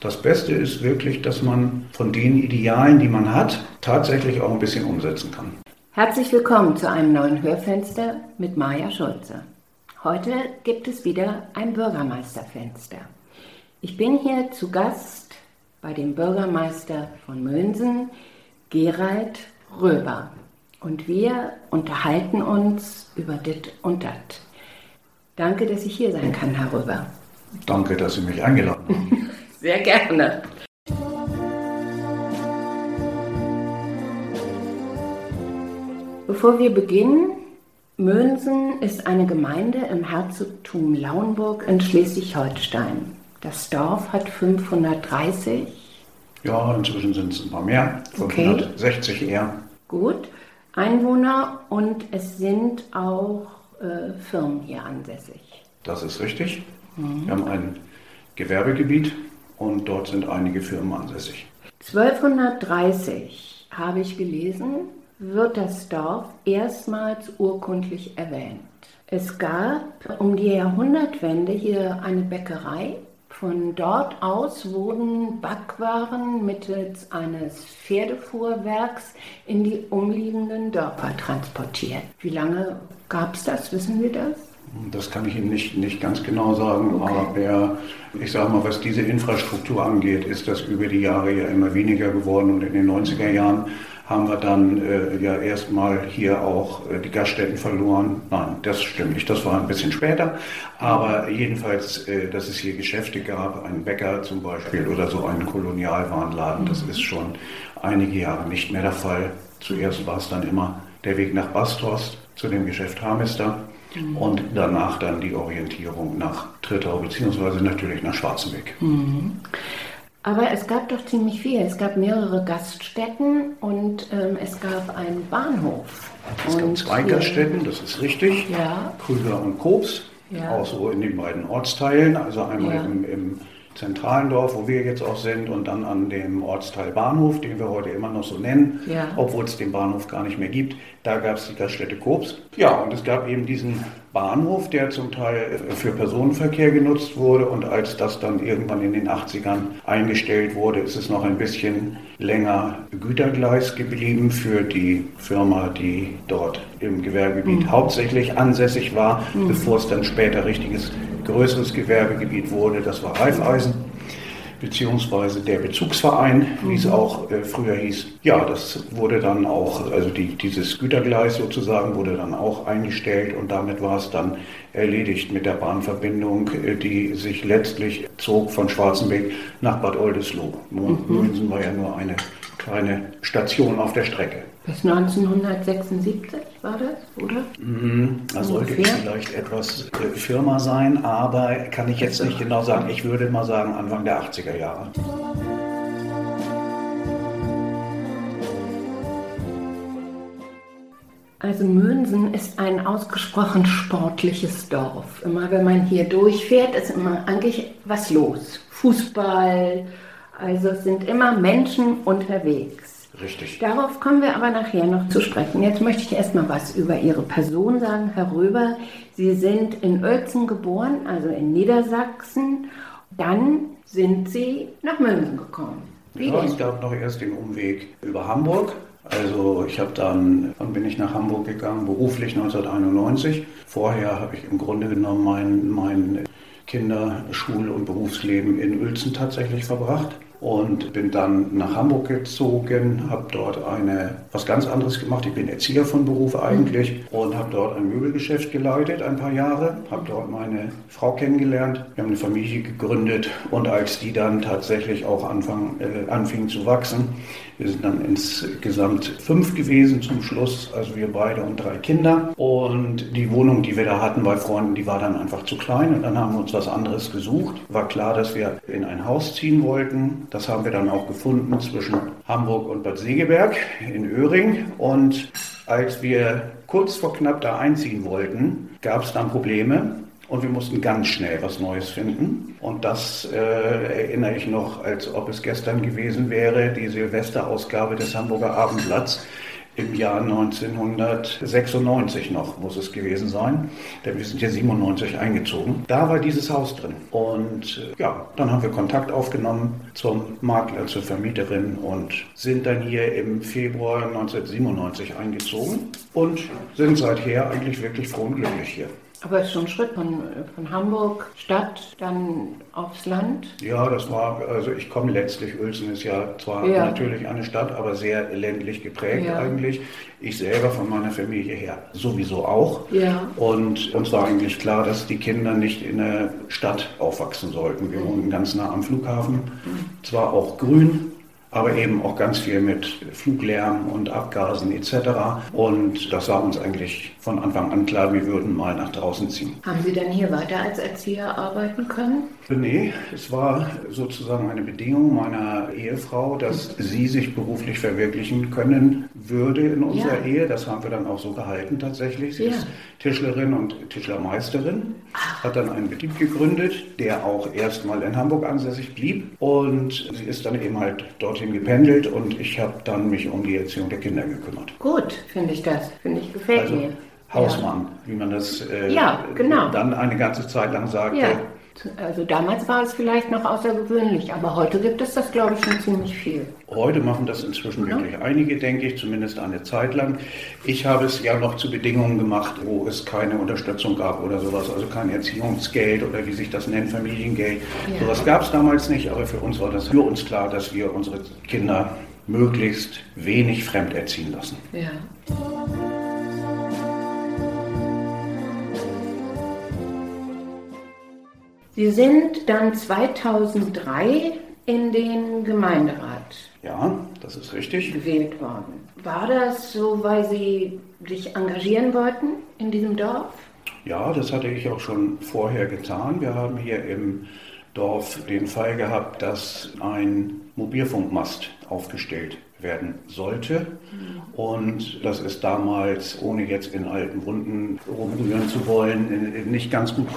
Das Beste ist wirklich, dass man von den Idealen, die man hat, tatsächlich auch ein bisschen umsetzen kann. Herzlich willkommen zu einem neuen Hörfenster mit Maja Schulze. Heute gibt es wieder ein Bürgermeisterfenster. Ich bin hier zu Gast bei dem Bürgermeister von Mönsen, Gerald Röber. Und wir unterhalten uns über dit und dat. Danke, dass ich hier sein kann, Herr Röber. Danke, dass Sie mich eingeladen haben. Sehr gerne. Bevor wir beginnen, Mönsen ist eine Gemeinde im Herzogtum Lauenburg in Schleswig-Holstein. Das Dorf hat 530. Ja, inzwischen sind es ein paar mehr, 560 okay. eher. Gut, Einwohner und es sind auch äh, Firmen hier ansässig. Das ist richtig. Mhm. Wir haben ein Gewerbegebiet und dort sind einige Firmen ansässig. 1230 habe ich gelesen, wird das Dorf erstmals urkundlich erwähnt. Es gab um die Jahrhundertwende hier eine Bäckerei. Von dort aus wurden Backwaren mittels eines Pferdefuhrwerks in die umliegenden Dörfer transportiert. Wie lange gab es das? Wissen Sie das? Das kann ich Ihnen nicht, nicht ganz genau sagen, okay. aber ich sage mal, was diese Infrastruktur angeht, ist das über die Jahre ja immer weniger geworden und in den 90er Jahren haben wir dann äh, ja erstmal hier auch äh, die Gaststätten verloren. Nein, das stimmt nicht, das war ein bisschen später. Aber jedenfalls, äh, dass es hier Geschäfte gab, einen Bäcker zum Beispiel oder so einen Kolonialwarenladen, das ist schon einige Jahre nicht mehr der Fall. Zuerst war es dann immer der Weg nach Bastos zu dem Geschäft Harmester mhm. und danach dann die Orientierung nach Trittau beziehungsweise natürlich nach Schwarzenbeck. Mhm. Aber es gab doch ziemlich viel. Es gab mehrere Gaststätten und ähm, es gab einen Bahnhof. Es gab zwei Gaststätten, das ist richtig. Ja. Krüger und Kobs, ja. auch so in den beiden Ortsteilen. Also einmal ja. im, im zentralen Dorf, wo wir jetzt auch sind, und dann an dem Ortsteil Bahnhof, den wir heute immer noch so nennen, ja. obwohl es den Bahnhof gar nicht mehr gibt. Da gab es die Gaststätte Kobs. Ja, und es gab eben diesen Bahnhof, der zum Teil für Personenverkehr genutzt wurde. Und als das dann irgendwann in den 80ern eingestellt wurde, ist es noch ein bisschen länger Gütergleis geblieben für die Firma, die dort im Gewerbegebiet mhm. hauptsächlich ansässig war, mhm. bevor es dann später richtiges größeres Gewerbegebiet wurde. Das war Raiffeisen beziehungsweise der Bezugsverein, wie es mhm. auch äh, früher hieß. Ja, das wurde dann auch, also die, dieses Gütergleis sozusagen wurde dann auch eingestellt und damit war es dann erledigt mit der Bahnverbindung, äh, die sich letztlich zog von Schwarzenbeck nach Bad Oldesloe. Mhm. Münzen war ja nur eine kleine Station auf der Strecke. Bis 1976 war das, oder? Mhm, da sollte ich vielleicht etwas Firma sein, aber kann ich jetzt nicht genau sagen. Ich würde mal sagen Anfang der 80er Jahre. Also Mönsen ist ein ausgesprochen sportliches Dorf. Immer wenn man hier durchfährt, ist immer eigentlich was los. Fußball, also es sind immer Menschen unterwegs. Richtig. Darauf kommen wir aber nachher noch zu sprechen. Jetzt möchte ich erstmal was über Ihre Person sagen, Herr Röber. Sie sind in Oelzen geboren, also in Niedersachsen. Dann sind Sie nach München gekommen. Wie ja, denn? es gab noch erst den Umweg über Hamburg. Also ich habe dann, dann bin ich nach Hamburg gegangen, beruflich 1991. Vorher habe ich im Grunde genommen mein, mein Kinder-, Schul- und Berufsleben in Uelzen tatsächlich verbracht und bin dann nach Hamburg gezogen, habe dort eine was ganz anderes gemacht. Ich bin Erzieher von Beruf eigentlich und habe dort ein Möbelgeschäft geleitet ein paar Jahre, habe dort meine Frau kennengelernt. Wir haben eine Familie gegründet und als die dann tatsächlich auch anfang, äh, anfing zu wachsen, wir sind dann insgesamt fünf gewesen zum Schluss, also wir beide und drei Kinder. Und die Wohnung, die wir da hatten bei Freunden, die war dann einfach zu klein und dann haben wir uns was anderes gesucht. War klar, dass wir in ein Haus ziehen wollten. Das haben wir dann auch gefunden zwischen Hamburg und Bad Segeberg in Öhring. Und als wir kurz vor knapp da einziehen wollten, gab es dann Probleme. Und wir mussten ganz schnell was Neues finden. Und das äh, erinnere ich noch, als ob es gestern gewesen wäre, die Silvesterausgabe des Hamburger Abendblatts im Jahr 1996 noch, muss es gewesen sein. Denn wir sind ja 97 eingezogen. Da war dieses Haus drin. Und äh, ja, dann haben wir Kontakt aufgenommen zum Makler, zur Vermieterin und sind dann hier im Februar 1997 eingezogen und sind seither eigentlich wirklich froh und glücklich hier. Aber es ist schon ein Schritt von, von Hamburg, Stadt, dann aufs Land. Ja, das war, also ich komme letztlich, Uelzen ist ja zwar ja. natürlich eine Stadt, aber sehr ländlich geprägt ja. eigentlich. Ich selber von meiner Familie her sowieso auch. Ja. Und uns war eigentlich klar, dass die Kinder nicht in der Stadt aufwachsen sollten. Wir wohnen ganz nah am Flughafen, mhm. zwar auch grün, aber eben auch ganz viel mit Fluglärm und Abgasen etc. Und das war uns eigentlich von Anfang an klar, wir würden mal nach draußen ziehen. Haben Sie denn hier weiter als Erzieher arbeiten können? Nee, es war sozusagen eine Bedingung meiner Ehefrau, dass sie sich beruflich verwirklichen können würde in unserer ja. Ehe. Das haben wir dann auch so gehalten tatsächlich. Sie ja. ist Tischlerin und Tischlermeisterin, Ach. hat dann einen Betrieb gegründet, der auch erstmal in Hamburg ansässig blieb. Und sie ist dann eben halt dorthin gependelt und ich habe dann mich um die Erziehung der Kinder gekümmert. Gut, finde ich das. Finde ich gefällt also, mir. Hausmann, ja. wie man das äh, ja, genau. dann eine ganze Zeit lang sagte. Ja. Also damals war es vielleicht noch außergewöhnlich, aber heute gibt es das, glaube ich, schon ziemlich viel. Heute machen das inzwischen ja. wirklich einige, denke ich, zumindest eine Zeit lang. Ich habe es ja noch zu Bedingungen gemacht, wo es keine Unterstützung gab oder sowas, also kein Erziehungsgeld oder wie sich das nennt, Familiengeld. Ja. Sowas gab es damals nicht, aber für uns war das für uns klar, dass wir unsere Kinder möglichst wenig fremd erziehen lassen. Ja. Sie sind dann 2003 in den Gemeinderat. Ja, das ist richtig. Gewählt worden. War das so, weil Sie sich engagieren wollten in diesem Dorf? Ja, das hatte ich auch schon vorher getan. Wir haben hier im Dorf den Fall gehabt, dass ein Mobilfunkmast aufgestellt werden sollte. Und das ist damals, ohne jetzt in alten Wunden rumrühren zu wollen, nicht ganz gut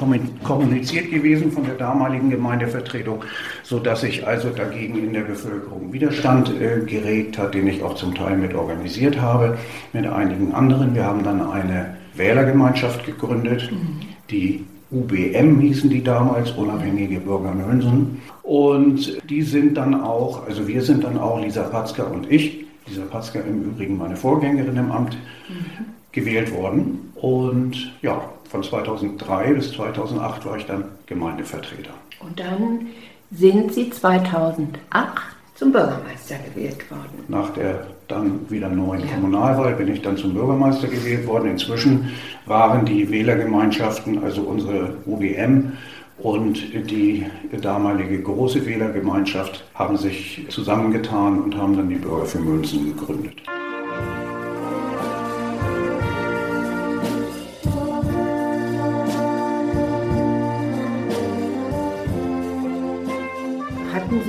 kommuniziert gewesen von der damaligen Gemeindevertretung, sodass sich also dagegen in der Bevölkerung Widerstand äh, geregt hat, den ich auch zum Teil mit organisiert habe, mit einigen anderen. Wir haben dann eine Wählergemeinschaft gegründet, die UBM hießen die damals, Unabhängige Bürger Mönsen. Und die sind dann auch, also wir sind dann auch, Lisa Patzka und ich, Lisa Patzka im Übrigen meine Vorgängerin im Amt, mhm. gewählt worden. Und ja, von 2003 bis 2008 war ich dann Gemeindevertreter. Und dann sind Sie 2008 zum Bürgermeister gewählt worden. Nach der dann wieder neuen ja. Kommunalwahl bin ich dann zum Bürgermeister gewählt worden. Inzwischen waren die Wählergemeinschaften, also unsere UBM und die damalige große Wählergemeinschaft, haben sich zusammengetan und haben dann die Bürger für Münzen gegründet.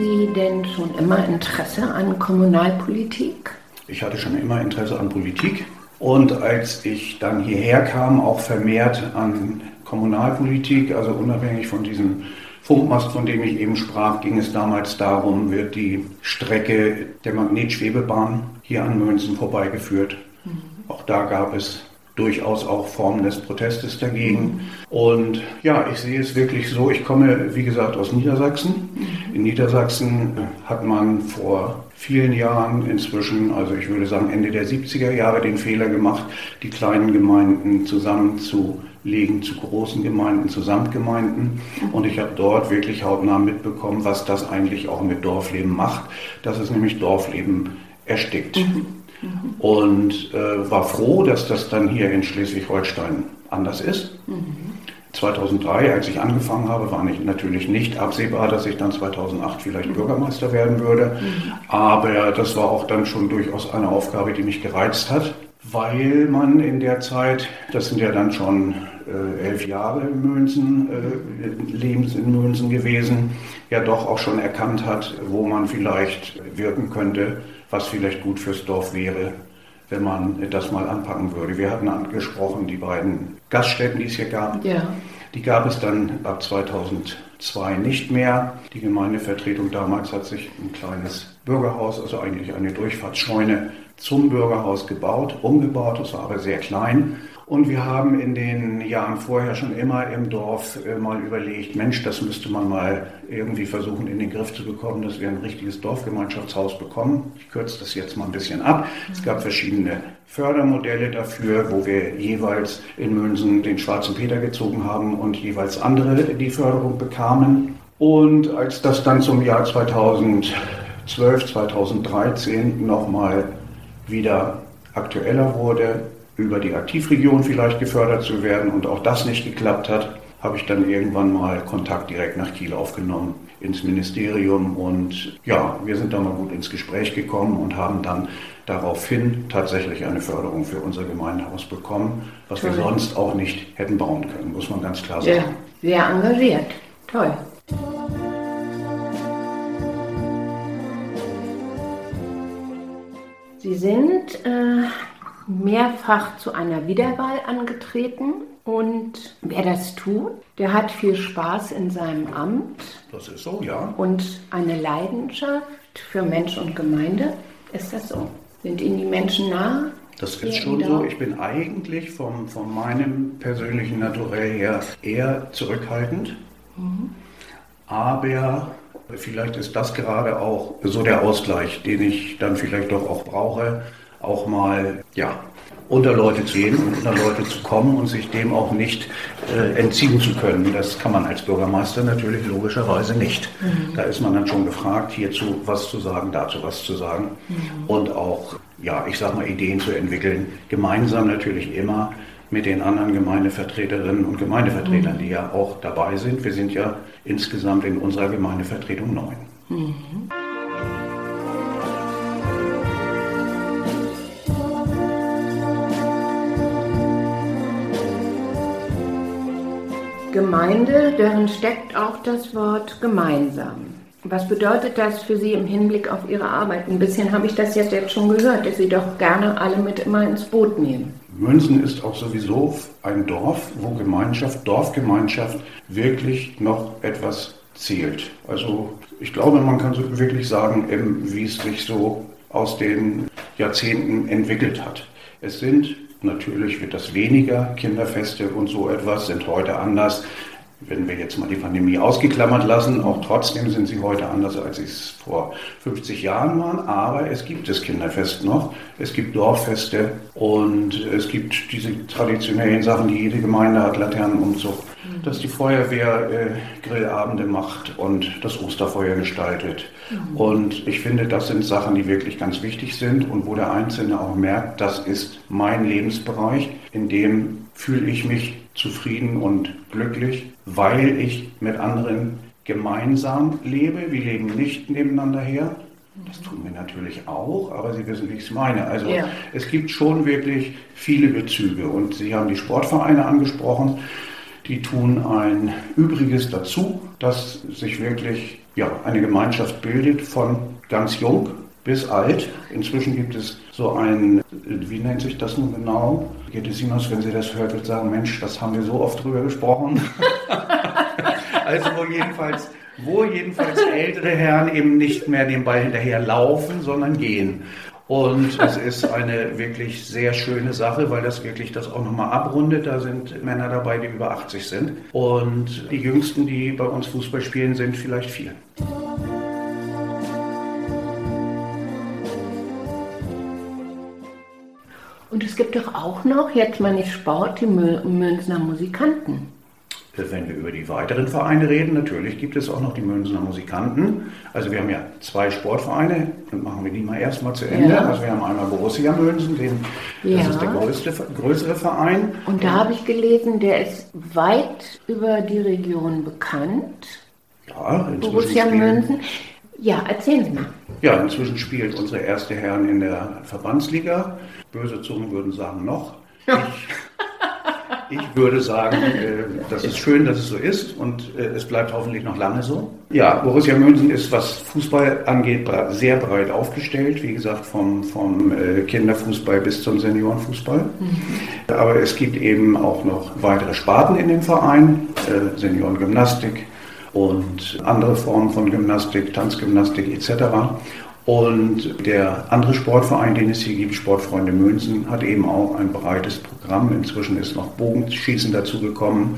Sie denn schon immer Interesse an Kommunalpolitik? Ich hatte schon immer Interesse an Politik und als ich dann hierher kam, auch vermehrt an Kommunalpolitik, also unabhängig von diesem Funkmast, von dem ich eben sprach, ging es damals darum, wird die Strecke der Magnetschwebebahn hier an Münzen vorbeigeführt. Mhm. Auch da gab es durchaus auch Formen des Protestes dagegen. Und ja, ich sehe es wirklich so, ich komme, wie gesagt, aus Niedersachsen. In Niedersachsen hat man vor vielen Jahren inzwischen, also ich würde sagen Ende der 70er Jahre, den Fehler gemacht, die kleinen Gemeinden zusammenzulegen zu großen Gemeinden, zu Samtgemeinden. Und ich habe dort wirklich hautnah mitbekommen, was das eigentlich auch mit Dorfleben macht, dass es nämlich Dorfleben erstickt. Mhm. Und äh, war froh, dass das dann hier in Schleswig-Holstein anders ist. Mhm. 2003, als ich angefangen habe, war nicht, natürlich nicht absehbar, dass ich dann 2008 vielleicht mhm. Bürgermeister werden würde. Mhm. Aber das war auch dann schon durchaus eine Aufgabe, die mich gereizt hat, weil man in der Zeit, das sind ja dann schon äh, elf Jahre in Münzen, äh, Lebens in Münzen gewesen, ja doch auch schon erkannt hat, wo man vielleicht wirken könnte was vielleicht gut fürs Dorf wäre, wenn man das mal anpacken würde. Wir hatten angesprochen die beiden Gaststätten, die es hier gab. Ja. Die gab es dann ab 2012 zwei nicht mehr. Die Gemeindevertretung damals hat sich ein kleines Bürgerhaus, also eigentlich eine Durchfahrtsscheune zum Bürgerhaus gebaut, umgebaut, das war aber sehr klein. Und wir haben in den Jahren vorher schon immer im Dorf äh, mal überlegt, Mensch, das müsste man mal irgendwie versuchen in den Griff zu bekommen, dass wir ein richtiges Dorfgemeinschaftshaus bekommen. Ich kürze das jetzt mal ein bisschen ab. Es gab verschiedene Fördermodelle dafür, wo wir jeweils in Münsen den schwarzen Peter gezogen haben und jeweils andere die Förderung bekamen. Und als das dann zum Jahr 2012, 2013 nochmal wieder aktueller wurde, über die Aktivregion vielleicht gefördert zu werden und auch das nicht geklappt hat, habe ich dann irgendwann mal Kontakt direkt nach Kiel aufgenommen ins Ministerium und ja, wir sind da mal gut ins Gespräch gekommen und haben dann daraufhin tatsächlich eine Förderung für unser Gemeindehaus bekommen, was Toll. wir sonst auch nicht hätten bauen können, muss man ganz klar sagen. Ja, sehr engagiert. Toll. Sie sind äh, mehrfach zu einer Wiederwahl angetreten. Und wer das tut, der hat viel Spaß in seinem Amt. Das ist so, ja. Und eine Leidenschaft für Mensch und Gemeinde. Ist das so? Sind Ihnen die Menschen nah? Das ist schon so. Ich bin eigentlich vom, von meinem persönlichen Naturell her eher zurückhaltend. Mhm. Aber vielleicht ist das gerade auch so der Ausgleich, den ich dann vielleicht doch auch brauche auch mal ja, unter Leute zu gehen und unter Leute zu kommen und sich dem auch nicht äh, entziehen zu können. Das kann man als Bürgermeister natürlich logischerweise nicht. Mhm. Da ist man dann schon gefragt, hierzu was zu sagen, dazu was zu sagen mhm. und auch, ja, ich sag mal, Ideen zu entwickeln. Gemeinsam natürlich immer mit den anderen Gemeindevertreterinnen und Gemeindevertretern, mhm. die ja auch dabei sind. Wir sind ja insgesamt in unserer Gemeindevertretung neun. Gemeinde, darin steckt auch das Wort gemeinsam. Was bedeutet das für Sie im Hinblick auf Ihre Arbeit? Ein bisschen habe ich das jetzt, jetzt schon gehört, dass Sie doch gerne alle mit immer ins Boot nehmen. Münzen ist auch sowieso ein Dorf, wo Gemeinschaft, Dorfgemeinschaft wirklich noch etwas zählt. Also ich glaube, man kann so wirklich sagen, wie es sich so aus den Jahrzehnten entwickelt hat. Es sind Natürlich wird das weniger. Kinderfeste und so etwas sind heute anders. Wenn wir jetzt mal die Pandemie ausgeklammert lassen, auch trotzdem sind sie heute anders, als sie es vor 50 Jahren waren. Aber es gibt das Kinderfest noch, es gibt Dorffeste und es gibt diese traditionellen Sachen, die jede Gemeinde hat, Laternenumzug, mhm. Dass die Feuerwehr äh, Grillabende macht und das Osterfeuer gestaltet. Mhm. Und ich finde, das sind Sachen, die wirklich ganz wichtig sind und wo der Einzelne auch merkt, das ist mein Lebensbereich, in dem fühle ich mich zufrieden und glücklich, weil ich mit anderen gemeinsam lebe. Wir leben nicht nebeneinander her. Das tun wir natürlich auch, aber Sie wissen, wie ich es meine. Also ja. es gibt schon wirklich viele Bezüge. Und Sie haben die Sportvereine angesprochen. Die tun ein Übriges dazu, dass sich wirklich ja, eine Gemeinschaft bildet von ganz jung bis alt. Inzwischen gibt es so ein, wie nennt sich das nun genau? Gedesinos, wenn sie das hört, wird sagen, Mensch, das haben wir so oft drüber gesprochen. also wo jedenfalls, wo jedenfalls ältere Herren eben nicht mehr den Ball hinterher laufen, sondern gehen. Und es ist eine wirklich sehr schöne Sache, weil das wirklich das auch nochmal abrundet. Da sind Männer dabei, die über 80 sind. Und die Jüngsten, die bei uns Fußball spielen, sind vielleicht vier. Und es gibt doch auch noch, jetzt nicht Sport, die Münzner Musikanten. Wenn wir über die weiteren Vereine reden, natürlich gibt es auch noch die Münzner Musikanten. Also wir haben ja zwei Sportvereine, dann machen wir die mal erstmal zu Ende. Ja. Also wir haben einmal Borussia Münzen, den, ja. das ist der größte, größere Verein. Und da habe ich gelesen, der ist weit über die Region bekannt. Ja, Borussia Münzen. Ja, erzählen Sie mal. Ja, inzwischen spielt unsere erste Herren in der Verbandsliga. Böse Zungen würden sagen noch. Ich, ich würde sagen, äh, das ist schön, dass es so ist und äh, es bleibt hoffentlich noch lange so. Ja, Borussia München ist, was Fußball angeht, sehr breit aufgestellt. Wie gesagt, vom, vom äh, Kinderfußball bis zum Seniorenfußball. Mhm. Aber es gibt eben auch noch weitere Sparten in dem Verein. Seniorengymnastik, und andere Formen von Gymnastik, Tanzgymnastik etc. Und der andere Sportverein, den es hier gibt, Sportfreunde Münzen, hat eben auch ein breites Programm. Inzwischen ist noch Bogenschießen dazugekommen,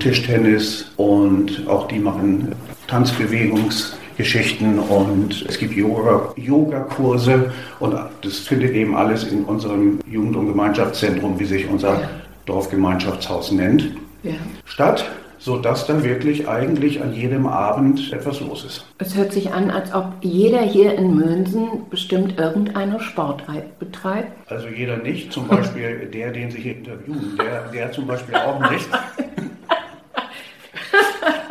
Tischtennis und auch die machen Tanzbewegungsgeschichten und es gibt Yoga-Kurse Yoga und das findet eben alles in unserem Jugend- und Gemeinschaftszentrum, wie sich unser. Dorfgemeinschaftshaus nennt, ja. statt sodass dann wirklich eigentlich an jedem Abend etwas los ist. Es hört sich an, als ob jeder hier in Mönsen bestimmt irgendeine Sportart betreibt. Also jeder nicht, zum Beispiel der, den Sie hier interviewen, der, der zum Beispiel auch nicht.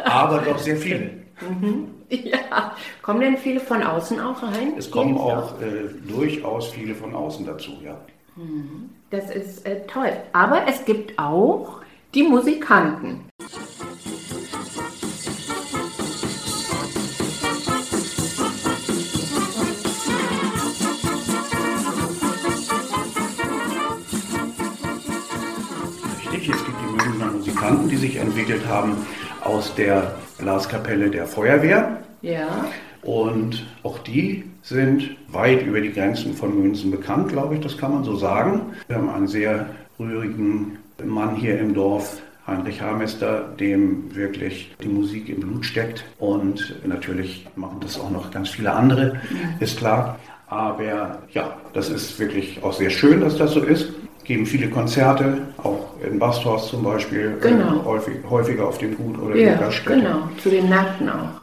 Aber doch sehr viele. Mhm. Ja, kommen denn viele von außen auch rein? Es kommen auch äh, durchaus viele von außen dazu, ja. Mhm. Das ist äh, toll. Aber es gibt auch die Musikanten. Musikanten, die sich entwickelt haben aus der Blaskapelle der Feuerwehr. Ja. Und auch die sind weit über die Grenzen von Münzen bekannt, glaube ich, das kann man so sagen. Wir haben einen sehr rührigen Mann hier im Dorf, Heinrich Hamester, dem wirklich die Musik im Blut steckt. Und natürlich machen das auch noch ganz viele andere, ist klar. Aber ja, das ist wirklich auch sehr schön, dass das so ist geben viele Konzerte, auch in Basthorst zum Beispiel, genau. häufig, häufiger auf dem Gut oder ja, in der Gaststätte. Genau, zu den Märkten auch.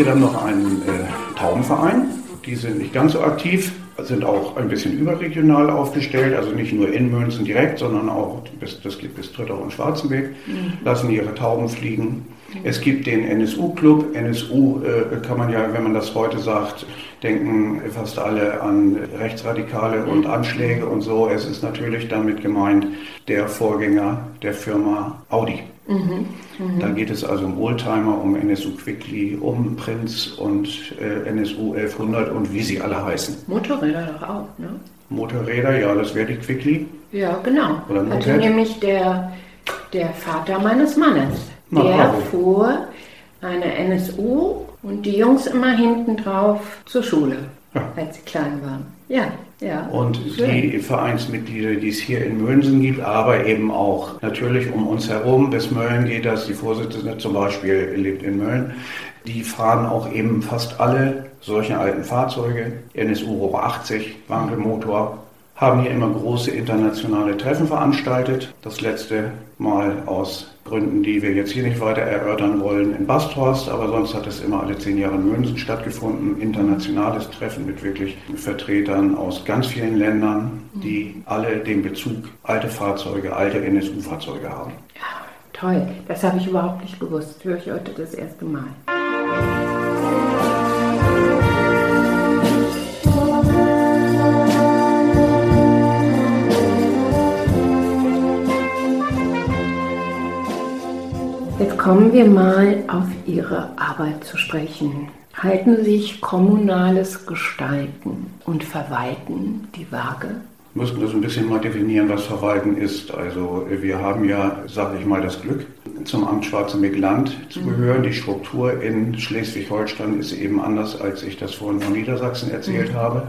Hier dann noch einen äh, Taubenverein, die sind nicht ganz so aktiv, sind auch ein bisschen überregional aufgestellt, also nicht nur in Münzen direkt, sondern auch bis, das geht bis Trittau und Schwarzenberg, mhm. lassen ihre Tauben fliegen. Mhm. Es gibt den NSU-Club. NSU äh, kann man ja, wenn man das heute sagt, denken fast alle an Rechtsradikale und mhm. Anschläge und so. Es ist natürlich damit gemeint der Vorgänger der Firma Audi. Mhm. Mhm. Da geht es also um Oldtimer, um NSU Quickly, um Prinz und äh, NSU 1100 und wie sie alle heißen. Motorräder doch auch, ne? Motorräder, ja, das wäre die Quickly. Ja, genau. Oder Moped. Hatte nämlich der, der Vater meines Mannes. Na, der bravo. fuhr eine NSU und die Jungs immer hinten drauf zur Schule, ja. als sie klein waren. Ja. Ja, und schön. die Vereinsmitglieder, die es hier in Mönsen gibt, aber eben auch natürlich um uns herum. Bis Mölln geht das. Die Vorsitzende zum Beispiel lebt in Mölln. Die fahren auch eben fast alle solche alten Fahrzeuge. NSU Hoch 80, Wankelmotor, haben hier immer große internationale Treffen veranstaltet. Das letzte Mal aus Gründen, die wir jetzt hier nicht weiter erörtern wollen, in Basthorst, aber sonst hat es immer alle zehn Jahre in München stattgefunden. Internationales Treffen mit wirklich Vertretern aus ganz vielen Ländern, die alle den Bezug alte Fahrzeuge, alte NSU-Fahrzeuge haben. Ja, toll. Das habe ich überhaupt nicht gewusst. Höre ich heute das erste Mal. Jetzt kommen wir mal auf Ihre Arbeit zu sprechen. Halten sich kommunales Gestalten und Verwalten die Waage? Wir müssen das ein bisschen mal definieren, was Verwalten ist. Also wir haben ja, sage ich mal, das Glück, zum Amt Schwarzenberg-Land zu mhm. gehören. Die Struktur in Schleswig-Holstein ist eben anders, als ich das vorhin von Niedersachsen erzählt mhm. habe.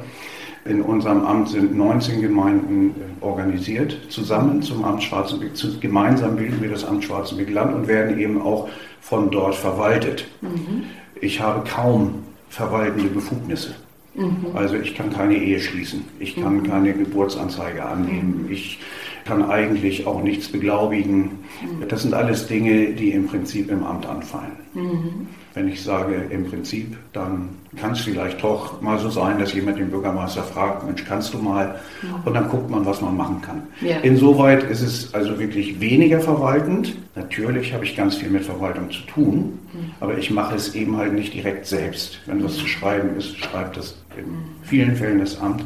In unserem Amt sind 19 Gemeinden äh, organisiert, zusammen zum Amt Schwarzenberg. Gemeinsam bilden wir das Amt Schwarzenberg-Land und werden eben auch von dort verwaltet. Mhm. Ich habe kaum verwaltende Befugnisse. Mhm. Also ich kann keine Ehe schließen, ich kann mhm. keine Geburtsanzeige annehmen, ich kann eigentlich auch nichts beglaubigen. Mhm. Das sind alles Dinge, die im Prinzip im Amt anfallen. Mhm. Wenn ich sage im Prinzip, dann kann es vielleicht doch mal so sein, dass jemand den Bürgermeister fragt, Mensch, kannst du mal? Mhm. Und dann guckt man, was man machen kann. Ja. Insoweit ist es also wirklich weniger verwaltend. Natürlich habe ich ganz viel mit Verwaltung zu tun, mhm. aber ich mache es eben halt nicht direkt selbst. Wenn was zu schreiben ist, schreibt das in vielen Fällen das Amt.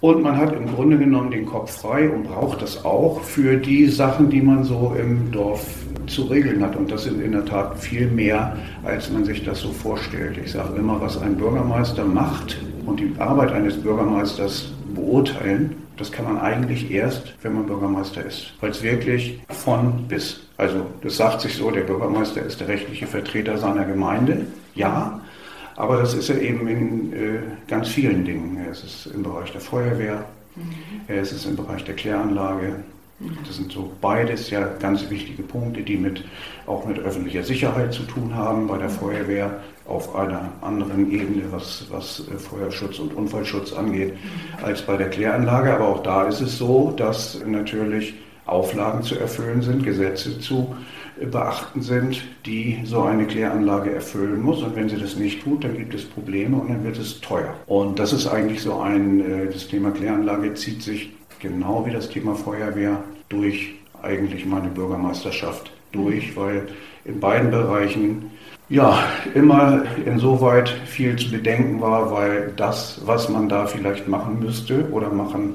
Und man hat im Grunde genommen den Kopf frei und braucht das auch für die Sachen, die man so im Dorf zu regeln hat. Und das sind in der Tat viel mehr, als man sich das so vorstellt. Ich sage immer, was ein Bürgermeister macht und die Arbeit eines Bürgermeisters beurteilen, das kann man eigentlich erst, wenn man Bürgermeister ist. Weil es wirklich von bis. Also das sagt sich so, der Bürgermeister ist der rechtliche Vertreter seiner Gemeinde. Ja, aber das ist ja eben in äh, ganz vielen Dingen. Es ist im Bereich der Feuerwehr, mhm. es ist im Bereich der Kläranlage. Mhm. Das sind so beides ja ganz wichtige Punkte, die mit, auch mit öffentlicher Sicherheit zu tun haben bei der Feuerwehr auf einer anderen Ebene, was, was äh, Feuerschutz und Unfallschutz angeht, mhm. als bei der Kläranlage. Aber auch da ist es so, dass natürlich Auflagen zu erfüllen sind, Gesetze zu beachten sind, die so eine Kläranlage erfüllen muss. Und wenn sie das nicht tut, dann gibt es Probleme und dann wird es teuer. Und das ist eigentlich so ein, äh, das Thema Kläranlage zieht sich genau wie das Thema Feuerwehr durch eigentlich meine Bürgermeisterschaft durch, weil in beiden Bereichen ja, immer insoweit viel zu bedenken war, weil das, was man da vielleicht machen müsste oder machen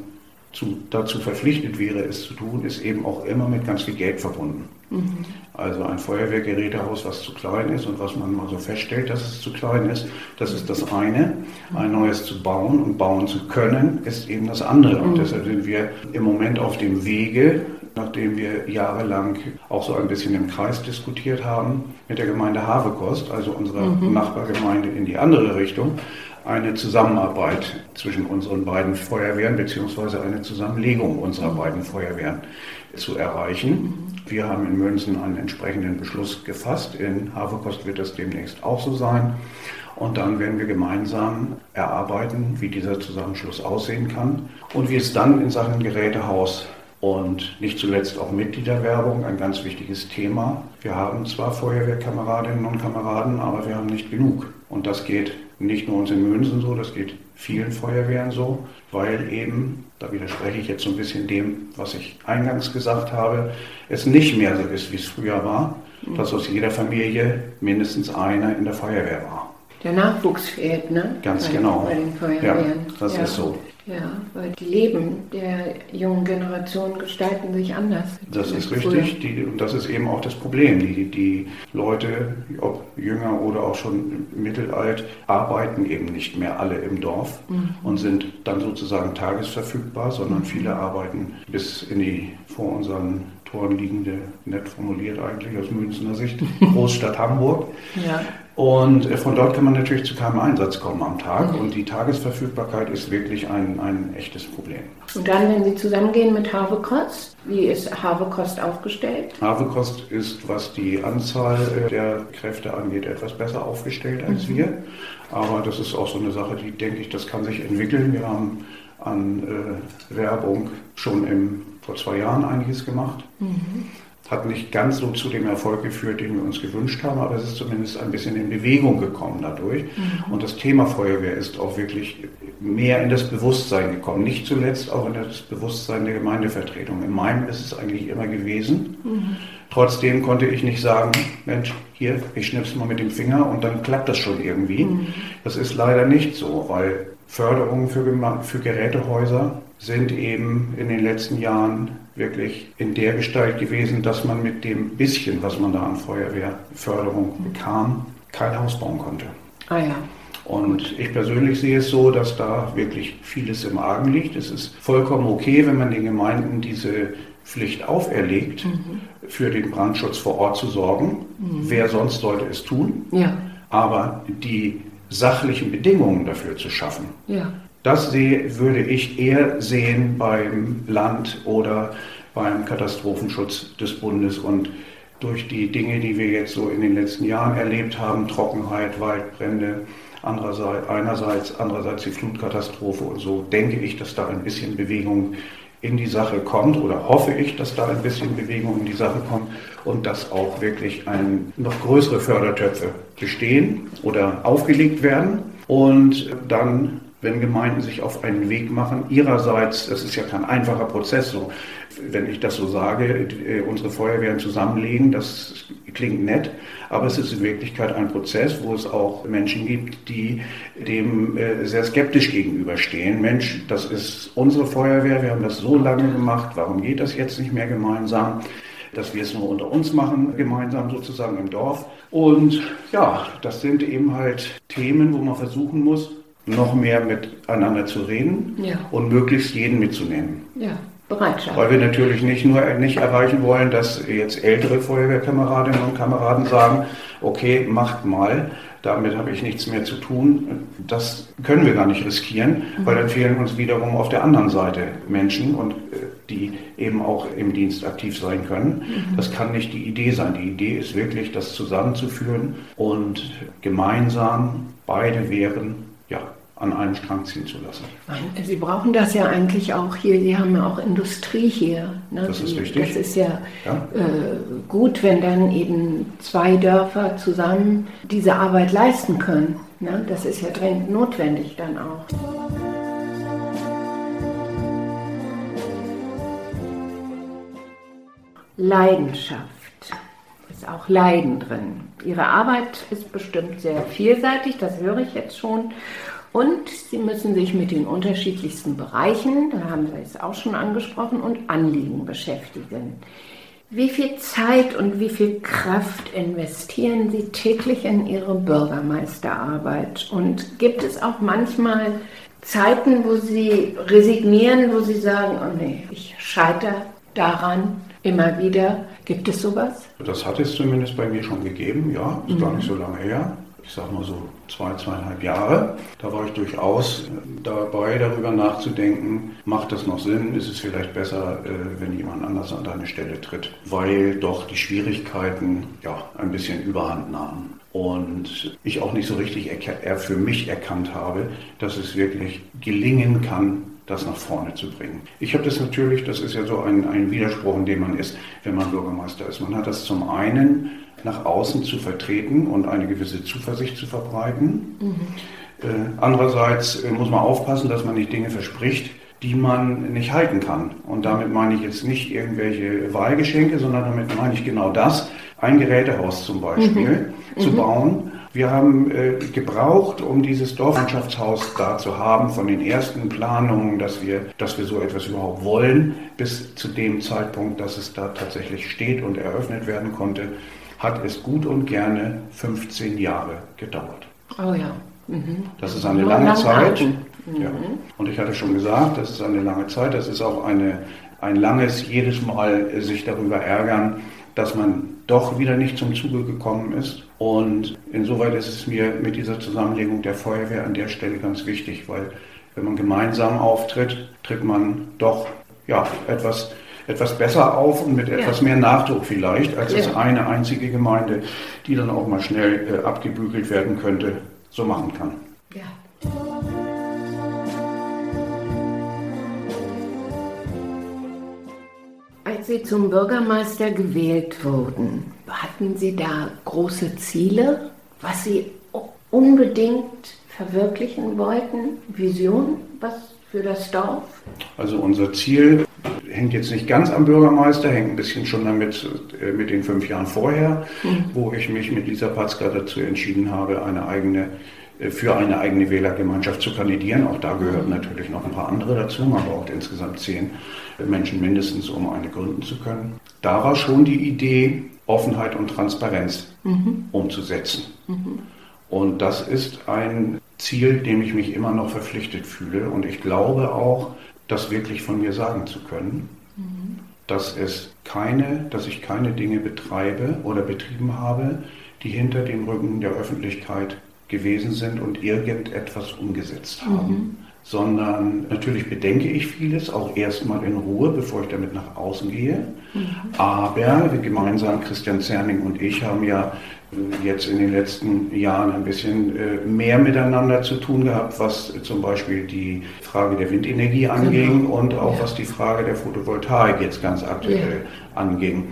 zu, dazu verpflichtet wäre, es zu tun, ist eben auch immer mit ganz viel Geld verbunden. Mhm. Also ein Feuerwehrgerätehaus, was zu klein ist und was man mal so feststellt, dass es zu klein ist, das ist das eine. Ein neues zu bauen und bauen zu können, ist eben das andere. Und mhm. deshalb sind wir im Moment auf dem Wege, nachdem wir jahrelang auch so ein bisschen im Kreis diskutiert haben, mit der Gemeinde Havekost, also unserer mhm. Nachbargemeinde in die andere Richtung, eine Zusammenarbeit zwischen unseren beiden Feuerwehren beziehungsweise eine Zusammenlegung unserer beiden Feuerwehren zu erreichen. Wir haben in Münzen einen entsprechenden Beschluss gefasst. In Haverkost wird das demnächst auch so sein. Und dann werden wir gemeinsam erarbeiten, wie dieser Zusammenschluss aussehen kann und wie es dann in Sachen Gerätehaus und nicht zuletzt auch Mitgliederwerbung, ein ganz wichtiges Thema. Wir haben zwar Feuerwehrkameradinnen und Kameraden, aber wir haben nicht genug. Und das geht nicht nur uns in Münzen so, das geht vielen Feuerwehren so, weil eben, da widerspreche ich jetzt so ein bisschen dem, was ich eingangs gesagt habe, es nicht mehr so ist, wie es früher war, dass aus jeder Familie mindestens einer in der Feuerwehr war. Der Nachwuchs fehlt, ne? Ganz bei, genau. Bei den Feuerwehren. Ja, das ja. ist so. Ja, weil die Leben der jungen Generation gestalten sich anders. Das ist richtig. Die, und das ist eben auch das Problem. Die, die Leute, ob jünger oder auch schon mittelalt, arbeiten eben nicht mehr alle im Dorf mhm. und sind dann sozusagen tagesverfügbar, sondern mhm. viele arbeiten bis in die vor unseren Toren liegende, nett formuliert eigentlich aus Münchner Sicht, Großstadt Hamburg. Ja. Und äh, von dort kann man natürlich zu keinem Einsatz kommen am Tag. Mhm. Und die Tagesverfügbarkeit ist wirklich ein, ein echtes Problem. Und dann, wenn Sie zusammengehen mit Havekost, wie ist Havekost aufgestellt? Havekost ist, was die Anzahl äh, der Kräfte angeht, etwas besser aufgestellt als mhm. wir. Aber das ist auch so eine Sache, die, denke ich, das kann sich entwickeln. Wir haben an äh, Werbung schon im, vor zwei Jahren einiges gemacht. Mhm hat nicht ganz so zu dem Erfolg geführt, den wir uns gewünscht haben, aber es ist zumindest ein bisschen in Bewegung gekommen dadurch. Mhm. Und das Thema Feuerwehr ist auch wirklich mehr in das Bewusstsein gekommen. Nicht zuletzt auch in das Bewusstsein der Gemeindevertretung. In meinem ist es eigentlich immer gewesen. Mhm. Trotzdem konnte ich nicht sagen, Mensch, hier, ich schnipp's mal mit dem Finger und dann klappt das schon irgendwie. Mhm. Das ist leider nicht so, weil Förderungen für, für Gerätehäuser sind eben in den letzten Jahren wirklich in der Gestalt gewesen, dass man mit dem bisschen, was man da an Feuerwehrförderung bekam, kein Haus bauen konnte. Ah ja. Und ich persönlich sehe es so, dass da wirklich vieles im Argen liegt. Es ist vollkommen okay, wenn man den Gemeinden diese Pflicht auferlegt, mhm. für den Brandschutz vor Ort zu sorgen. Mhm. Wer sonst sollte es tun? Ja. Aber die sachlichen Bedingungen dafür zu schaffen, ja. Das sehe, würde ich eher sehen beim Land oder beim Katastrophenschutz des Bundes. Und durch die Dinge, die wir jetzt so in den letzten Jahren erlebt haben, Trockenheit, Waldbrände, andererseits, einerseits, andererseits die Flutkatastrophe und so, denke ich, dass da ein bisschen Bewegung in die Sache kommt oder hoffe ich, dass da ein bisschen Bewegung in die Sache kommt und dass auch wirklich ein, noch größere Fördertöpfe bestehen oder aufgelegt werden und dann wenn Gemeinden sich auf einen Weg machen. Ihrerseits, das ist ja kein einfacher Prozess, so, wenn ich das so sage, äh, unsere Feuerwehren zusammenlegen, das klingt nett, aber es ist in Wirklichkeit ein Prozess, wo es auch Menschen gibt, die dem äh, sehr skeptisch gegenüberstehen. Mensch, das ist unsere Feuerwehr, wir haben das so lange gemacht, warum geht das jetzt nicht mehr gemeinsam? dass wir es nur unter uns machen, gemeinsam sozusagen im Dorf. Und ja, das sind eben halt Themen, wo man versuchen muss, noch mehr miteinander zu reden ja. und möglichst jeden mitzunehmen. Ja. Bereitschaft. Weil wir natürlich nicht nur nicht erreichen wollen, dass jetzt ältere Feuerwehrkameradinnen und Kameraden sagen, okay, macht mal, damit habe ich nichts mehr zu tun. Das können wir gar nicht riskieren, mhm. weil dann fehlen uns wiederum auf der anderen Seite Menschen und äh, die eben auch im Dienst aktiv sein können. Mhm. Das kann nicht die Idee sein. Die Idee ist wirklich, das zusammenzuführen und gemeinsam beide Wehren ja, an einem Strang ziehen zu lassen. Sie brauchen das ja eigentlich auch hier. Sie haben ja auch Industrie hier. Ne? Das ist richtig. Das ist ja, ja. Äh, gut, wenn dann eben zwei Dörfer zusammen diese Arbeit leisten können. Ne? Das ist ja dringend notwendig dann auch. Leidenschaft ist auch Leiden drin. Ihre Arbeit ist bestimmt sehr vielseitig, das höre ich jetzt schon. Und Sie müssen sich mit den unterschiedlichsten Bereichen, da haben Sie es auch schon angesprochen, und Anliegen beschäftigen. Wie viel Zeit und wie viel Kraft investieren Sie täglich in Ihre Bürgermeisterarbeit? Und gibt es auch manchmal Zeiten, wo Sie resignieren, wo Sie sagen, oh nee, ich scheitere daran immer wieder? Gibt es sowas? Das hat es zumindest bei mir schon gegeben, ja. Ist mhm. gar nicht so lange her ich sag mal so zwei, zweieinhalb Jahre. Da war ich durchaus dabei, darüber nachzudenken, macht das noch Sinn? Ist es vielleicht besser, äh, wenn jemand anders an deine Stelle tritt? Weil doch die Schwierigkeiten ja ein bisschen überhand nahmen. Und ich auch nicht so richtig für mich erkannt habe, dass es wirklich gelingen kann, das nach vorne zu bringen. Ich habe das natürlich, das ist ja so ein, ein Widerspruch, in dem man ist, wenn man Bürgermeister ist. Man hat das zum einen nach außen zu vertreten und eine gewisse Zuversicht zu verbreiten. Mhm. Äh, andererseits äh, muss man aufpassen, dass man nicht Dinge verspricht, die man nicht halten kann. Und damit meine ich jetzt nicht irgendwelche Wahlgeschenke, sondern damit meine ich genau das, ein Gerätehaus zum Beispiel mhm. zu mhm. bauen. Wir haben äh, gebraucht, um dieses Dorflandschaftshaus da zu haben, von den ersten Planungen, dass wir, dass wir so etwas überhaupt wollen, bis zu dem Zeitpunkt, dass es da tatsächlich steht und eröffnet werden konnte, hat es gut und gerne 15 Jahre gedauert. Oh ja. Mhm. Das ist eine lange Zeit. Mhm. Ja. Und ich hatte schon gesagt, das ist eine lange Zeit. Das ist auch eine, ein langes jedes Mal sich darüber ärgern, dass man doch wieder nicht zum Zuge gekommen ist. Und insoweit ist es mir mit dieser Zusammenlegung der Feuerwehr an der Stelle ganz wichtig, weil wenn man gemeinsam auftritt, tritt man doch ja, etwas etwas besser auf und mit etwas ja. mehr Nachdruck vielleicht, als ja. es eine einzige Gemeinde, die dann auch mal schnell äh, abgebügelt werden könnte, so machen kann. Ja. Als Sie zum Bürgermeister gewählt wurden, hatten Sie da große Ziele, was Sie unbedingt verwirklichen wollten? Vision, was für das Dorf? Also unser Ziel hängt jetzt nicht ganz am Bürgermeister, hängt ein bisschen schon damit äh, mit den fünf Jahren vorher, mhm. wo ich mich mit Lisa Patzka dazu entschieden habe, eine eigene für eine eigene Wählergemeinschaft zu kandidieren. Auch da gehören natürlich noch ein paar andere dazu. Man braucht insgesamt zehn Menschen mindestens, um eine gründen zu können. Da war schon die Idee, Offenheit und Transparenz mhm. umzusetzen. Mhm. Und das ist ein Ziel, dem ich mich immer noch verpflichtet fühle. Und ich glaube auch, das wirklich von mir sagen zu können, mhm. dass es keine, dass ich keine Dinge betreibe oder betrieben habe, die hinter dem Rücken der Öffentlichkeit gewesen sind und irgendetwas umgesetzt haben. Mhm. Sondern natürlich bedenke ich vieles auch erstmal in Ruhe, bevor ich damit nach außen gehe. Mhm. Aber wir gemeinsam, Christian Zerning und ich, haben ja jetzt in den letzten Jahren ein bisschen äh, mehr miteinander zu tun gehabt, was zum Beispiel die Frage der Windenergie anging genau. und auch ja. was die Frage der Photovoltaik jetzt ganz aktuell ja. anging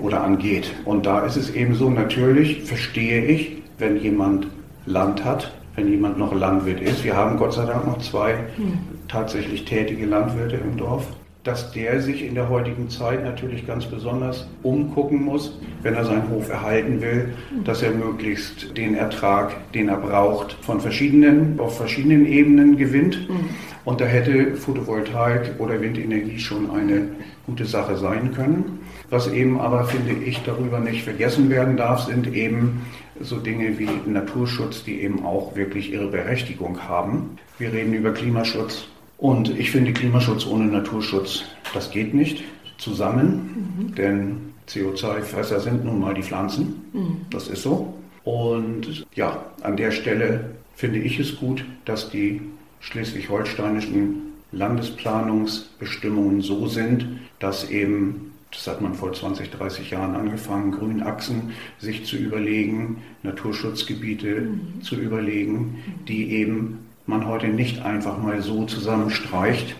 oder angeht. Und da ist es eben so, natürlich verstehe ich, wenn jemand Land hat, wenn jemand noch Landwirt ist. Wir haben Gott sei Dank noch zwei mhm. tatsächlich tätige Landwirte im Dorf dass der sich in der heutigen Zeit natürlich ganz besonders umgucken muss, wenn er seinen Hof erhalten will, dass er möglichst den Ertrag, den er braucht, von verschiedenen, auf verschiedenen Ebenen gewinnt. Mhm. Und da hätte Photovoltaik oder Windenergie schon eine gute Sache sein können. Was eben aber, finde ich, darüber nicht vergessen werden darf, sind eben so Dinge wie Naturschutz, die eben auch wirklich ihre Berechtigung haben. Wir reden über Klimaschutz, und ich finde Klimaschutz ohne Naturschutz, das geht nicht zusammen, mhm. denn CO2-Fresser sind nun mal die Pflanzen. Mhm. Das ist so. Und ja, an der Stelle finde ich es gut, dass die schleswig-holsteinischen Landesplanungsbestimmungen so sind, dass eben, das hat man vor 20, 30 Jahren angefangen, Grünachsen sich zu überlegen, Naturschutzgebiete mhm. zu überlegen, die eben man heute nicht einfach mal so zusammenstreicht,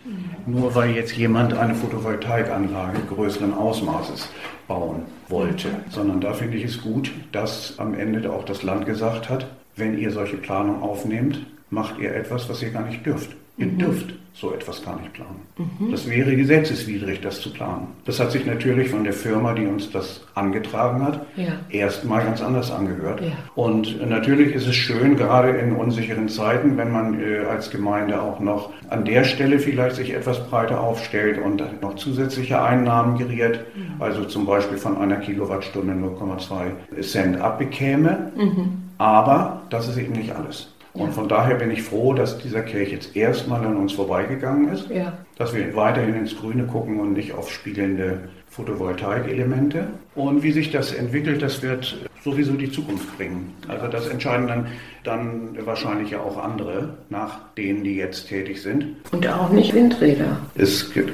nur weil jetzt jemand eine Photovoltaikanlage größeren Ausmaßes bauen wollte, sondern da finde ich es gut, dass am Ende auch das Land gesagt hat, wenn ihr solche Planung aufnehmt, macht ihr etwas, was ihr gar nicht dürft. Ihr mhm. dürft so etwas gar nicht planen. Mhm. Das wäre gesetzeswidrig, das zu planen. Das hat sich natürlich von der Firma, die uns das angetragen hat, ja. erstmal ganz anders angehört. Ja. Und natürlich ist es schön, gerade in unsicheren Zeiten, wenn man äh, als Gemeinde auch noch an der Stelle vielleicht sich etwas breiter aufstellt und noch zusätzliche Einnahmen geriert, mhm. also zum Beispiel von einer Kilowattstunde 0,2 Cent abbekäme. Mhm. Aber das ist eben nicht alles. Und von daher bin ich froh, dass dieser Kelch jetzt erstmal an uns vorbeigegangen ist, dass wir weiterhin ins Grüne gucken und nicht auf spiegelnde Photovoltaikelemente. Und wie sich das entwickelt, das wird sowieso die Zukunft bringen. Also das entscheiden dann, dann wahrscheinlich ja auch andere nach denen, die jetzt tätig sind. Und auch nicht Windräder. Es äh,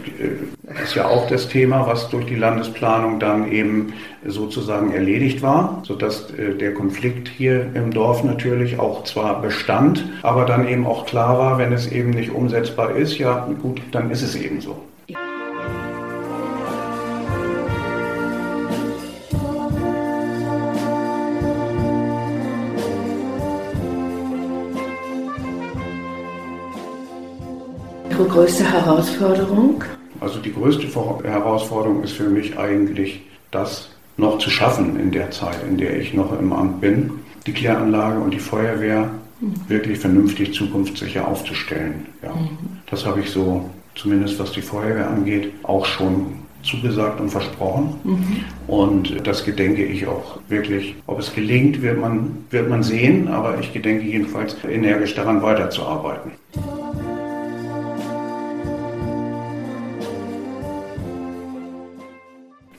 ist ja auch das Thema, was durch die Landesplanung dann eben sozusagen erledigt war, sodass äh, der Konflikt hier im Dorf natürlich auch zwar bestand, aber dann eben auch klar war, wenn es eben nicht umsetzbar ist, ja gut, dann ist es eben so. Ihre größte Herausforderung? Also die größte Herausforderung ist für mich eigentlich das noch zu schaffen in der Zeit, in der ich noch im Amt bin, die Kläranlage und die Feuerwehr mhm. wirklich vernünftig zukunftssicher aufzustellen. Ja. Mhm. Das habe ich so, zumindest was die Feuerwehr angeht, auch schon zugesagt und versprochen. Mhm. Und das gedenke ich auch wirklich. Ob es gelingt, wird man, wird man sehen, aber ich gedenke jedenfalls energisch daran weiterzuarbeiten.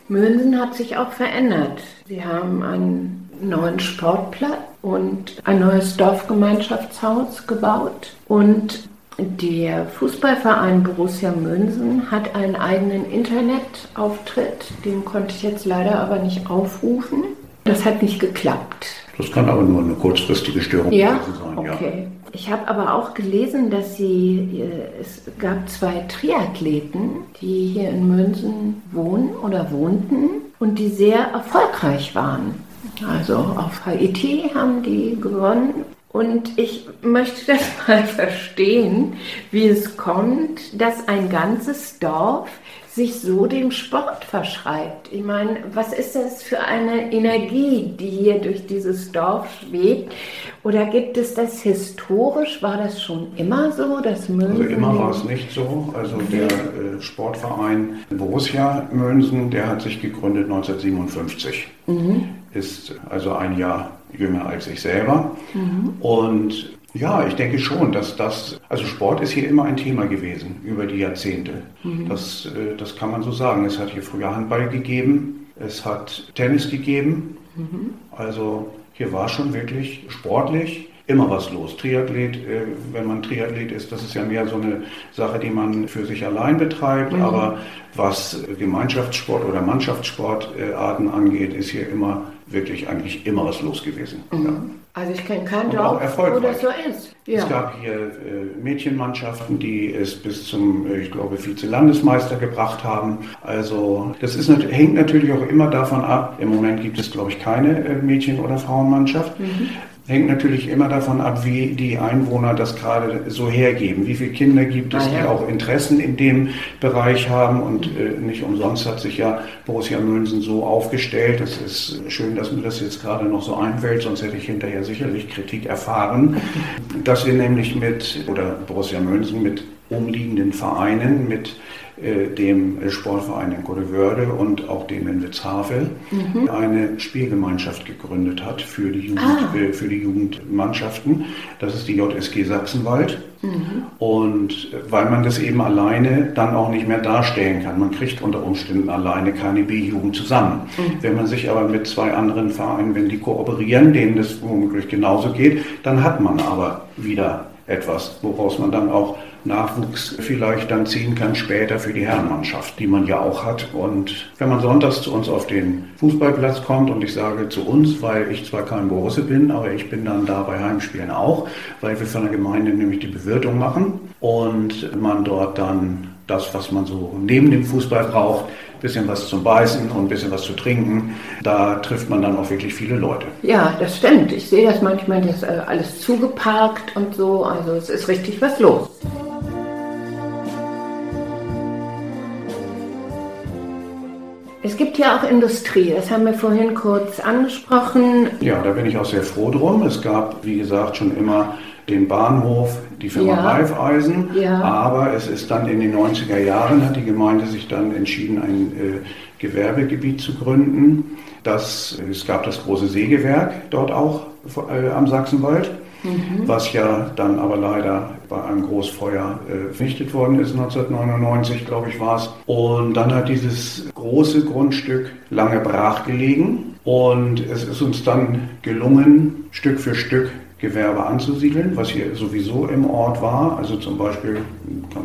Münsen hat sich auch verändert. Sie haben einen neuen Sportplatz und ein neues Dorfgemeinschaftshaus gebaut. Und der Fußballverein Borussia Münsen hat einen eigenen Internetauftritt. Den konnte ich jetzt leider aber nicht aufrufen. Das hat nicht geklappt. Das kann aber nur eine kurzfristige Störung ja? sein. Okay. Ja. Ich habe aber auch gelesen, dass sie, äh, es gab zwei Triathleten, die hier in Münzen wohnen oder wohnten und die sehr erfolgreich waren. Also auf Haiti haben die gewonnen. Und ich möchte das mal verstehen, wie es kommt, dass ein ganzes Dorf sich so dem Sport verschreibt. Ich meine, was ist das für eine Energie, die hier durch dieses Dorf schwebt? Oder gibt es das historisch? War das schon immer so? Dass Münzen also immer war es nicht so. Also der äh, Sportverein Borussia Münzen, der hat sich gegründet 1957. Mhm. Ist also ein Jahr jünger als ich selber. Mhm. Und ja, ich denke schon, dass das, also Sport ist hier immer ein Thema gewesen über die Jahrzehnte. Mhm. Das, äh, das kann man so sagen. Es hat hier früher Handball gegeben, es hat Tennis gegeben. Mhm. Also hier war schon wirklich sportlich immer was los. Triathlet, äh, wenn man Triathlet ist, das ist ja mehr so eine Sache, die man für sich allein betreibt. Mhm. Aber was Gemeinschaftssport oder Mannschaftssportarten angeht, ist hier immer wirklich eigentlich immer was los gewesen. Mhm. Ja. Also ich kenne keinen Dorf, wo das so ist. Ja. Es gab hier äh, Mädchenmannschaften, die es bis zum, äh, ich glaube, Vize-Landesmeister gebracht haben. Also das ist, hängt natürlich auch immer davon ab. Im Moment gibt es, glaube ich, keine äh, Mädchen- oder Frauenmannschaft. Mhm. Hängt natürlich immer davon ab, wie die Einwohner das gerade so hergeben. Wie viele Kinder gibt es, die auch Interessen in dem Bereich haben. Und äh, nicht umsonst hat sich ja Borussia München so aufgestellt. Es ist schön, dass mir das jetzt gerade noch so einfällt, sonst hätte ich hinterher sicherlich Kritik erfahren, dass wir nämlich mit, oder Borussia München mit umliegenden Vereinen, mit dem Sportverein in Godewörde und auch dem in Witzhavel mhm. eine Spielgemeinschaft gegründet hat für die, Jugend, ah. äh, für die Jugendmannschaften. Das ist die JSG Sachsenwald. Mhm. Und weil man das eben alleine dann auch nicht mehr darstellen kann. Man kriegt unter Umständen alleine keine B-Jugend zusammen. Mhm. Wenn man sich aber mit zwei anderen Vereinen, wenn die kooperieren, denen das womöglich genauso geht, dann hat man aber wieder etwas, woraus man dann auch Nachwuchs vielleicht dann ziehen kann später für die Herrenmannschaft, die man ja auch hat. Und wenn man sonntags zu uns auf den Fußballplatz kommt und ich sage zu uns, weil ich zwar kein Borusse bin, aber ich bin dann da bei Heimspielen auch, weil wir von der Gemeinde nämlich die Bewirtung machen und man dort dann das, was man so neben dem Fußball braucht, bisschen was zum Beißen und ein bisschen was zu trinken. Da trifft man dann auch wirklich viele Leute. Ja, das stimmt. Ich sehe das manchmal, das ist äh, alles zugeparkt und so. Also es ist richtig was los. Es gibt ja auch Industrie, das haben wir vorhin kurz angesprochen. Ja, da bin ich auch sehr froh drum. Es gab, wie gesagt, schon immer den Bahnhof, die Firma ja. Raiffeisen, ja. aber es ist dann in den 90er Jahren, hat die Gemeinde sich dann entschieden, ein äh, Gewerbegebiet zu gründen. Das, es gab das große Sägewerk dort auch äh, am Sachsenwald mhm. was ja dann aber leider bei einem Großfeuer äh, vernichtet worden ist, 1999, glaube ich, war es. Und dann hat dieses große Grundstück lange brach gelegen und es ist uns dann gelungen, Stück für Stück Gewerbe anzusiedeln, was hier sowieso im Ort war. Also zum Beispiel,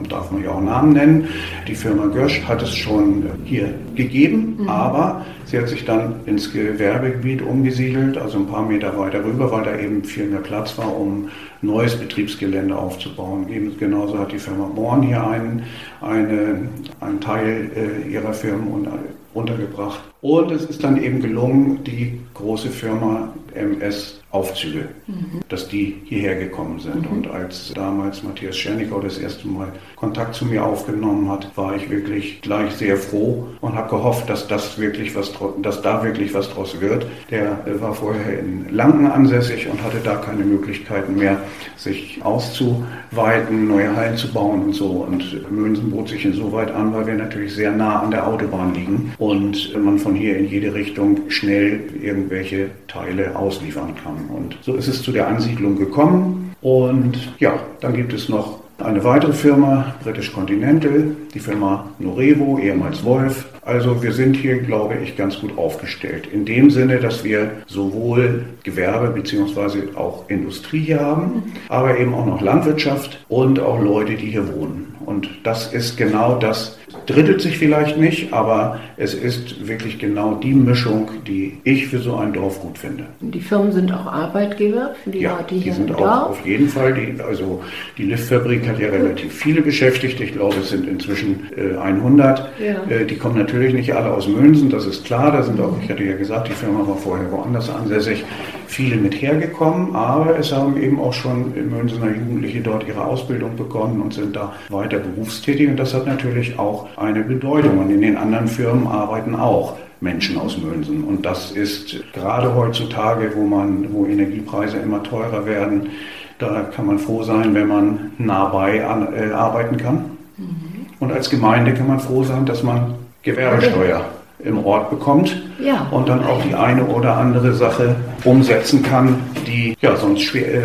darf man ja auch Namen nennen, die Firma Gösch hat es schon hier gegeben, mhm. aber sie hat sich dann ins Gewerbegebiet umgesiedelt, also ein paar Meter weiter rüber, weil da eben viel mehr Platz war, um neues Betriebsgelände aufzubauen. Eben genauso hat die Firma Born hier einen, eine, einen Teil äh, ihrer Firmen untergebracht. Und es ist dann eben gelungen, die große Firma MS Aufzüge, mhm. dass die hierher gekommen sind. Mhm. Und als damals Matthias Schernikau das erste Mal Kontakt zu mir aufgenommen hat, war ich wirklich gleich sehr froh und habe gehofft, dass das wirklich was, dass da wirklich was draus wird. Der war vorher in Lanken ansässig und hatte da keine Möglichkeiten mehr, sich auszuweiten, neue Hallen zu bauen und so. Und Mönsen bot sich insoweit an, weil wir natürlich sehr nah an der Autobahn liegen und man von hier in jede Richtung schnell irgendwelche Teile ausliefern kann. Und so ist es zu der Ansiedlung gekommen. Und ja, dann gibt es noch eine weitere Firma, British Continental, die Firma Norevo, ehemals Wolf. Also wir sind hier, glaube ich, ganz gut aufgestellt. In dem Sinne, dass wir sowohl Gewerbe bzw. auch Industrie hier haben, aber eben auch noch Landwirtschaft und auch Leute, die hier wohnen. Und das ist genau das, drittelt sich vielleicht nicht, aber es ist wirklich genau die Mischung, die ich für so ein Dorf gut finde. Die Firmen sind auch Arbeitgeber für die ja, Leute hier die sind auch Dorf? auf jeden Fall. Die, also die Liftfabrik hat ja relativ viele Beschäftigte. Ich glaube, es sind inzwischen äh, 100. Ja. Äh, die kommen natürlich nicht alle aus Münzen, das ist klar. Da sind auch, ich hatte ja gesagt, die Firma war vorher woanders ansässig, viele mit hergekommen. Aber es haben eben auch schon Münzener Jugendliche dort ihre Ausbildung begonnen und sind da weiter berufstätig. Und das hat natürlich auch eine Bedeutung. Und in den anderen Firmen arbeiten auch Menschen aus Mönsen. Und das ist gerade heutzutage, wo man, wo Energiepreise immer teurer werden, da kann man froh sein, wenn man nah bei an, äh, arbeiten kann. Mhm. Und als Gemeinde kann man froh sein, dass man Gewerbesteuer im Ort bekommt ja. und dann auch die eine oder andere Sache umsetzen kann, die ja sonst schwer, äh,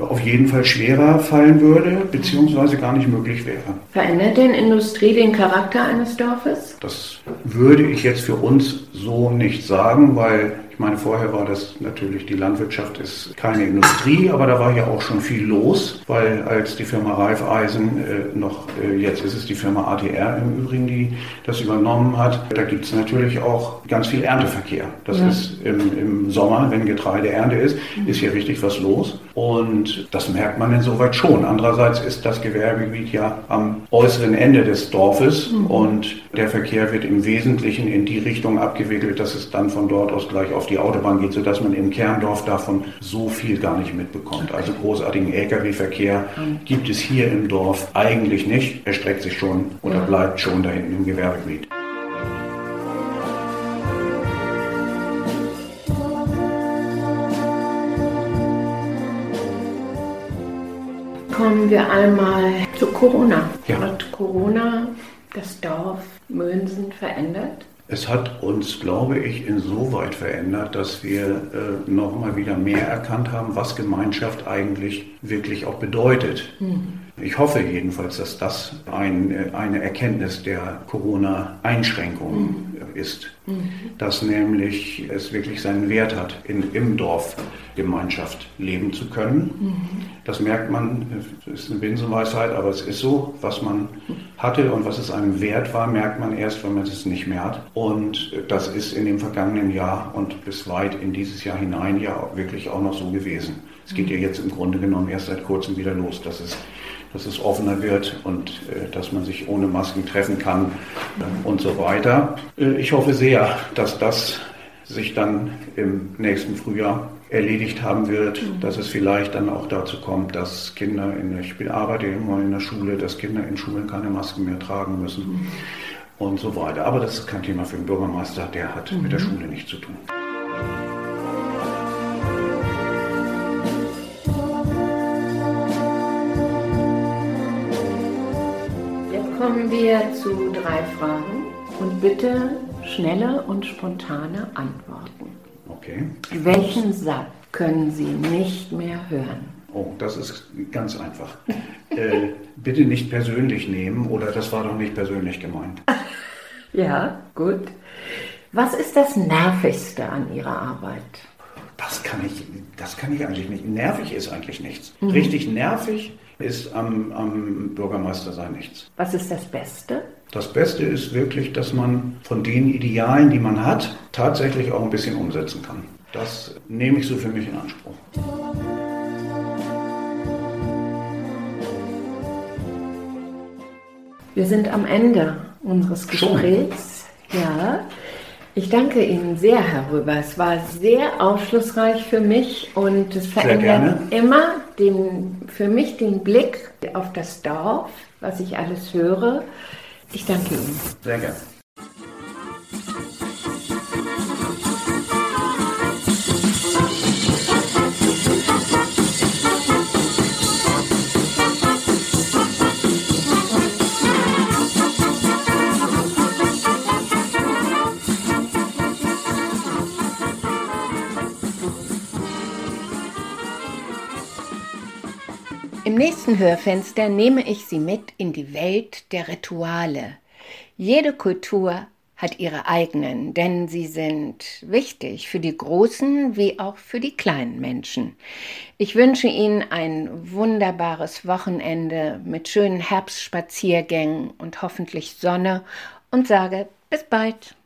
auf jeden Fall schwerer fallen würde, beziehungsweise gar nicht möglich wäre. Verändert denn Industrie den Charakter eines Dorfes? Das würde ich jetzt für uns so nicht sagen, weil meine, vorher war das natürlich, die Landwirtschaft ist keine Industrie, aber da war ja auch schon viel los, weil als die Firma Raiffeisen äh, noch, äh, jetzt ist es die Firma ATR im Übrigen, die das übernommen hat, da gibt es natürlich auch ganz viel Ernteverkehr. Das ja. ist im, im, Sommer, wenn Getreideernte ist, ist hier richtig was los. Und das merkt man insoweit schon. Andererseits ist das Gewerbegebiet ja am äußeren Ende des Dorfes mhm. und der Verkehr wird im Wesentlichen in die Richtung abgewickelt, dass es dann von dort aus gleich auf die Autobahn geht, sodass man im Kerndorf davon so viel gar nicht mitbekommt. Also großartigen Lkw-Verkehr mhm. gibt es hier im Dorf eigentlich nicht. Er streckt sich schon oder bleibt schon da hinten im Gewerbegebiet. kommen wir einmal zu Corona. Ja. Hat Corona das Dorf Mönsen verändert? Es hat uns, glaube ich, insoweit verändert, dass wir äh, noch mal wieder mehr erkannt haben, was Gemeinschaft eigentlich wirklich auch bedeutet. Mhm. Ich hoffe jedenfalls, dass das ein, eine Erkenntnis der Corona-Einschränkungen mhm. ist, mhm. dass nämlich es wirklich seinen Wert hat, in, im Dorf Gemeinschaft leben zu können. Mhm. Das merkt man, es ist eine Binsenweisheit, aber es ist so, was man hatte und was es einem wert war, merkt man erst, wenn man es nicht mehr hat. Und das ist in dem vergangenen Jahr und bis weit in dieses Jahr hinein ja wirklich auch noch so gewesen. Es geht ja jetzt im Grunde genommen erst seit kurzem wieder los, dass es dass es offener wird und äh, dass man sich ohne Masken treffen kann äh, und so weiter. Äh, ich hoffe sehr, dass das sich dann im nächsten Frühjahr erledigt haben wird, mhm. dass es vielleicht dann auch dazu kommt, dass Kinder in der, ich arbeite immer in der Schule, dass Kinder in Schulen keine Masken mehr tragen müssen mhm. und so weiter. Aber das ist kein Thema für den Bürgermeister, der hat mhm. mit der mhm. Schule nichts zu tun. Kommen wir zu drei Fragen und bitte schnelle und spontane Antworten. Okay. Welchen Satz können Sie nicht mehr hören? Oh, das ist ganz einfach. äh, bitte nicht persönlich nehmen oder das war doch nicht persönlich gemeint. ja, gut. Was ist das Nervigste an Ihrer Arbeit? Das kann ich, das kann ich eigentlich nicht. Nervig ist eigentlich nichts. Mhm. Richtig nervig ist am, am Bürgermeister sein nichts. Was ist das Beste? Das Beste ist wirklich, dass man von den Idealen, die man hat, tatsächlich auch ein bisschen umsetzen kann. Das nehme ich so für mich in Anspruch. Wir sind am Ende unseres Gesprächs. Schon. Ja. Ich danke Ihnen sehr, Herr Röber. Es war sehr aufschlussreich für mich und es verändert immer den, für mich den Blick auf das Dorf, was ich alles höre. Ich danke Ihnen. Sehr gerne. Im nächsten Hörfenster nehme ich Sie mit in die Welt der Rituale. Jede Kultur hat ihre eigenen, denn sie sind wichtig für die großen wie auch für die kleinen Menschen. Ich wünsche Ihnen ein wunderbares Wochenende mit schönen Herbstspaziergängen und hoffentlich Sonne und sage bis bald.